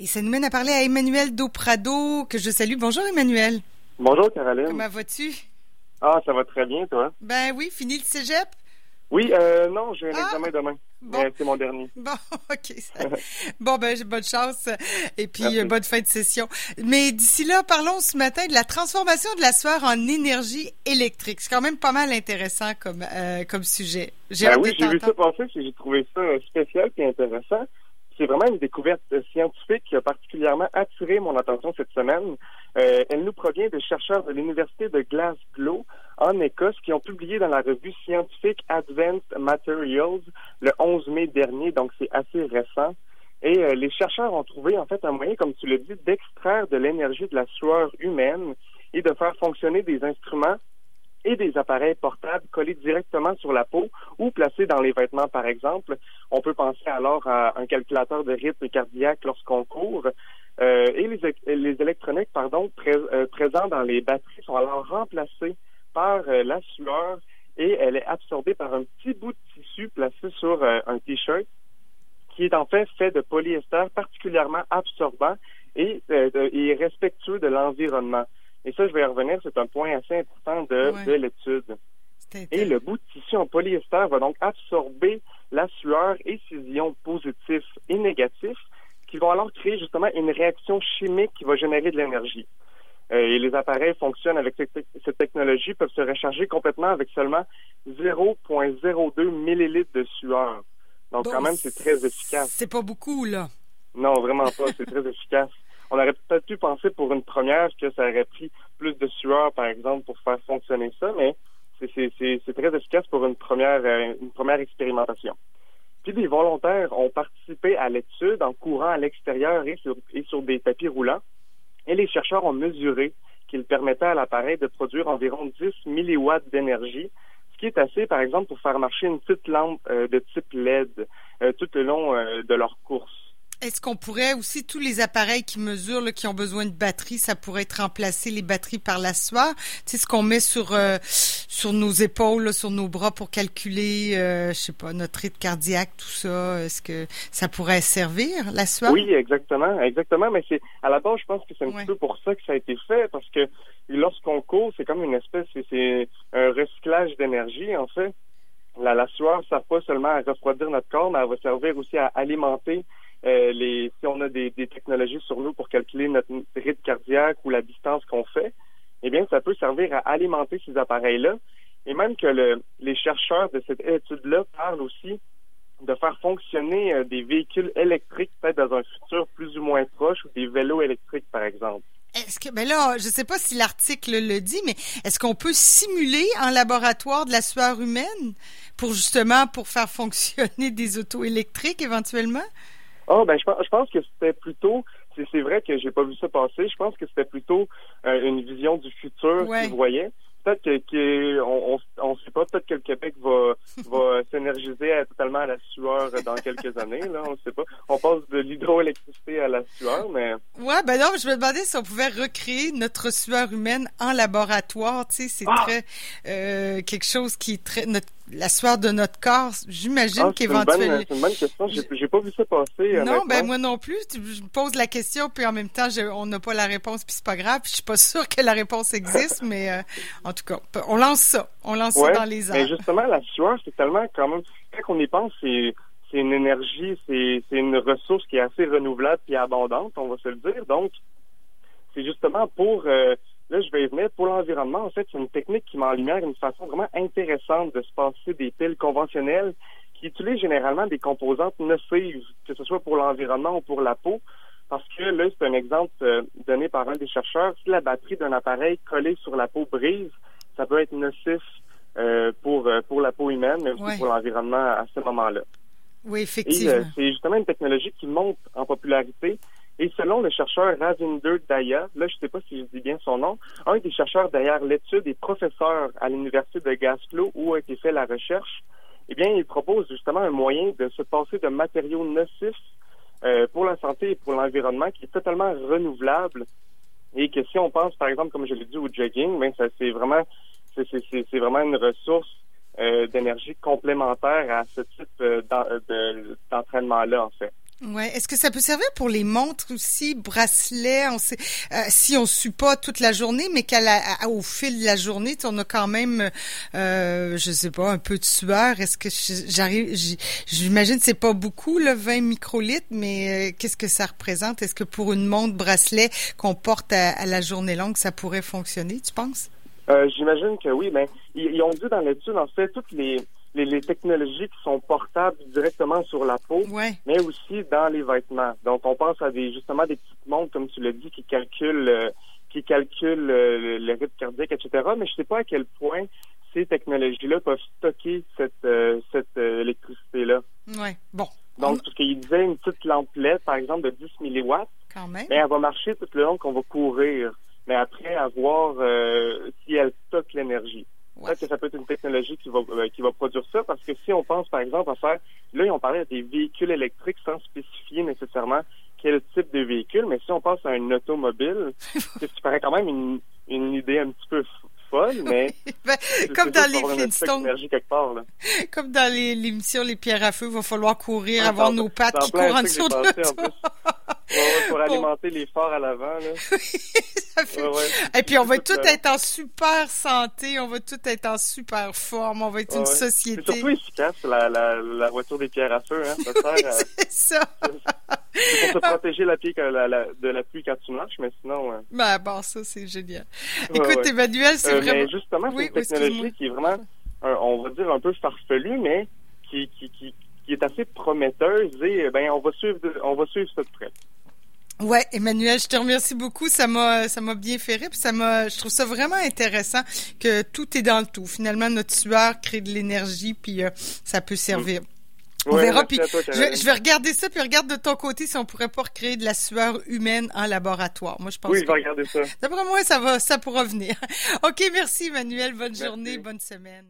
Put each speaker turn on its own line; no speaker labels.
Et ça nous mène à parler à Emmanuel Doprado, que je salue. Bonjour Emmanuel.
Bonjour Caroline.
Comment vas-tu?
Ah, ça va très bien, toi?
Ben oui, fini le cégep?
Oui, euh, non, j'ai un
Ah!
examen demain.
Bon.
C'est mon dernier.
Bon, OK. ça- bon, ben, j'ai bonne chance. Et puis,
Merci.
bonne fin de session. Mais d'ici là, parlons ce matin de la transformation de la sueur en énergie électrique. C'est quand même pas mal intéressant comme, euh, comme sujet. J'ai
Ben oui, j'ai vu ça passer, j'ai trouvé ça spécial et intéressant. C'est vraiment une découverte scientifique qui a particulièrement attiré mon attention cette semaine. Euh, elle nous provient de chercheurs de l'Université de Glasgow en Écosse qui ont publié dans la revue scientifique Advanced Materials le 11 mai dernier, donc c'est assez récent. Et euh, les chercheurs ont trouvé en fait un moyen, comme tu l'as dit, d'extraire de l'énergie de la sueur humaine et de faire fonctionner des instruments et des appareils portables collés directement sur la peau ou placés dans les vêtements, par exemple. On peut penser alors à un calculateur de rythme cardiaque lorsqu'on court. Euh, et les, les électroniques pardon, euh, présents dans les batteries sont alors remplacés par euh, la sueur et elle est absorbée par un petit bout de tissu placé sur euh, un T-shirt qui est en fait fait de polyester particulièrement absorbant et, et respectueux de l'environnement. Et ça, je vais y revenir, c'est un point assez important de,
Ouais.
de l'étude. Et le bout de tissu en polyester va donc absorber la sueur et ses ions positifs et négatifs qui vont alors créer justement une réaction chimique qui va générer de l'énergie. Euh, et les appareils fonctionnent avec cette, cette technologie, peuvent se recharger complètement avec seulement 0,02 millilitres de sueur. Donc
Bon,
quand même, c'est très efficace.
C'est pas beaucoup, là.
Non, vraiment pas. C'est très efficace. On aurait peut-être pu penser pour une première que ça aurait pris plus de sueur, par exemple, pour faire fonctionner ça, mais c'est- très efficace pour une première, euh, une première expérimentation. Puis des volontaires ont participé à l'étude en courant à l'extérieur et sur, et sur des tapis roulants. Et les chercheurs ont mesuré qu'il permettait à l'appareil de produire environ 10 milliwatts d'énergie, ce qui est assez, par exemple, pour faire marcher une petite lampe euh, de type LED euh, tout le long euh, de leur course.
Est-ce qu'on pourrait aussi, tous les appareils qui mesurent, là, qui ont besoin de batterie, ça pourrait être remplacé, les batteries par la? Tu sais, ce qu'on met sur, euh, sur nos épaules, là, sur nos bras pour calculer, euh, je sais pas, notre rythme cardiaque, tout ça, est-ce que ça pourrait servir, la sueur?
Oui, exactement, exactement. Mais c'est à la base, je pense que c'est un
Ouais.
petit peu pour ça que ça a été fait, parce que lorsqu'on court, c'est comme une espèce, c'est- c'est un recyclage d'énergie en fait. La, la sueur ne sert pas seulement à refroidir notre corps, mais elle va servir aussi à alimenter euh. Si on a des, technologies sur nous pour calculer notre rythme cardiaque ou la distance qu'on fait, eh bien, ça peut servir à alimenter ces appareils-là. Et même que le, les chercheurs de cette étude-là parlent aussi de faire fonctionner euh, des véhicules électriques peut-être dans un futur plus ou moins proche ou des vélos électriques par exemple.
Est-ce que, ben là, je sais pas si l'article le dit, mais est-ce qu'on peut simuler en laboratoire de la sueur humaine pour justement, pour faire fonctionner des autos électriques éventuellement?
Ah ben je pense, je pense que c'était plutôt c'est c'est vrai que j'ai pas vu ça passer, je pense que c'était plutôt euh, une vision du futur
Ouais.
qu'ils voyaient. Peut-être que, que on, on, on sait pas, peut-être que le Québec va va s'énergiser à- totalement à la sueur dans quelques années là, on sait pas. On passe de l'hydroélectricité à la sueur, mais
Ouais, ben non, je me demandais si on pouvait recréer notre sueur humaine en laboratoire. Tu sais, c'est
Ah!
très euh, quelque chose qui est très notre, la sueur de notre corps. J'imagine
ah,
qu'éventuellement.
c'est une bonne question. J'ai pas vu ça passer.
Non, ben moi non plus. Je me pose la question, puis en même temps, je- on n'a pas la réponse, puis c'est pas grave. Puis je suis pas sûre que la réponse existe, mais euh, en tout cas, on lance ça. On lance
Ouais,
ça dans les
Mais
airs.
justement, la sueur, c'est tellement quand même. Quand on y pense, c'est une énergie, c'est c'est une ressource qui est assez renouvelable et abondante, on va se le dire. Donc, c'est justement pour euh, là, je vais y venir pour l'environnement. En fait, c'est une technique qui met en lumière une façon vraiment intéressante de se passer des piles conventionnelles qui utilisent généralement des composantes nocives, que ce soit pour l'environnement ou pour la peau. Parce que là, c'est un exemple euh, donné par un des chercheurs. Si la batterie d'un appareil collé sur la peau brise, ça peut être nocif euh, pour euh, pour la peau humaine, mais aussi
Ouais.
pour l'environnement à ce moment-là.
Oui,
Et
effectivement.
euh, c'est justement une technologie qui monte en popularité. Et selon le chercheur Ravinder Daya, là je ne sais pas si je dis bien son nom, un des chercheurs derrière l'étude est professeur à l'université de Glasgow où a été fait la recherche. Eh bien, il propose justement un moyen de se passer de matériaux nocifs euh, pour la santé et pour l'environnement qui est totalement renouvelable et que si on pense par exemple comme je l'ai dit au jogging, ben ça c'est vraiment c'est c'est- c'est- vraiment une ressource euh, d'énergie complémentaire à ce type euh, de- d'entraînement-là, en fait.
Ouais. Est-ce que ça peut servir pour les montres aussi, bracelets? On sait, euh, si on suit pas toute la journée, mais qu'au fil de la journée, on a quand même, euh, je sais pas, un peu de sueur. Est-ce que j'arrive, j'imagine c'est pas beaucoup le 20 microlitres, mais euh, qu'est-ce que ça représente? Est-ce que pour une montre bracelet qu'on porte à, la journée longue, ça pourrait fonctionner, tu penses?
Euh, j'imagine que oui, mais ils, ont dit dans l'étude, en fait, toutes les les, technologies qui sont portables directement sur la peau, mais aussi dans les vêtements. Donc, on pense à des justement des petites montres, comme tu l'as dit, qui calculent euh, qui calculent euh, le rythme cardiaque, etc. Mais je ne sais pas à quel point ces technologies-là peuvent stocker cette euh, cette électricité-là.
Ouais. Bon.
Donc, parce qu'il disait une petite lampe LED, par exemple, de 10 milliwatts,
Quand même.
mais elle va marcher tout le long qu'on va courir. Mais après, à voir si elle stocke l'énergie. Peut-être que ça peut être une technologie qui va euh, qui va produire ça, parce que si on pense par exemple à faire, là ils ont parlé des véhicules électriques sans spécifier nécessairement quel type de véhicule, mais si on pense à un automobile, ce qui paraît quand même une, une idée un petit peu folle, mais
ben, comme dans les Flintstones,
part, là.
comme dans l'émission les, pierres à feu, il va falloir courir, avoir nos pattes qui courent en dessous de l'auto.
alimenter les phares à l'avant.
Et puis on va tout être en super santé, on va tout être en super forme, on va être une société.
C'est surtout efficace la, la, la, voiture des pierres à feu, hein. Ça
c'est ça.
C'est pour te protéger la, pied, de la pluie quand tu marches, mais sinon.
Ben bon, ça c'est génial. Écoute, Emmanuel, c'est
euh,
vraiment.
Mais justement, c'est une technologie qui est vraiment, on va dire un peu farfelue, mais qui, qui, qui, qui est assez prometteuse et ben on va suivre, on va suivre ça de près.
Ouais, Emmanuel, je te remercie beaucoup. Ça m'a, ça m'a bien fait rire. Puis ça m'a, je trouve ça vraiment intéressant que tout est dans le tout. Finalement, notre sueur crée de l'énergie, puis euh, ça peut servir. On verra. Puis je, vais regarder ça, puis regarde de ton côté si on pourrait pas recréer de la sueur humaine en laboratoire. Moi, je pense.
Oui, je vais regarder ça.
D'après moi, ça va, ça pourra venir. ok, merci, Emmanuel. Bonne journée, bonne semaine.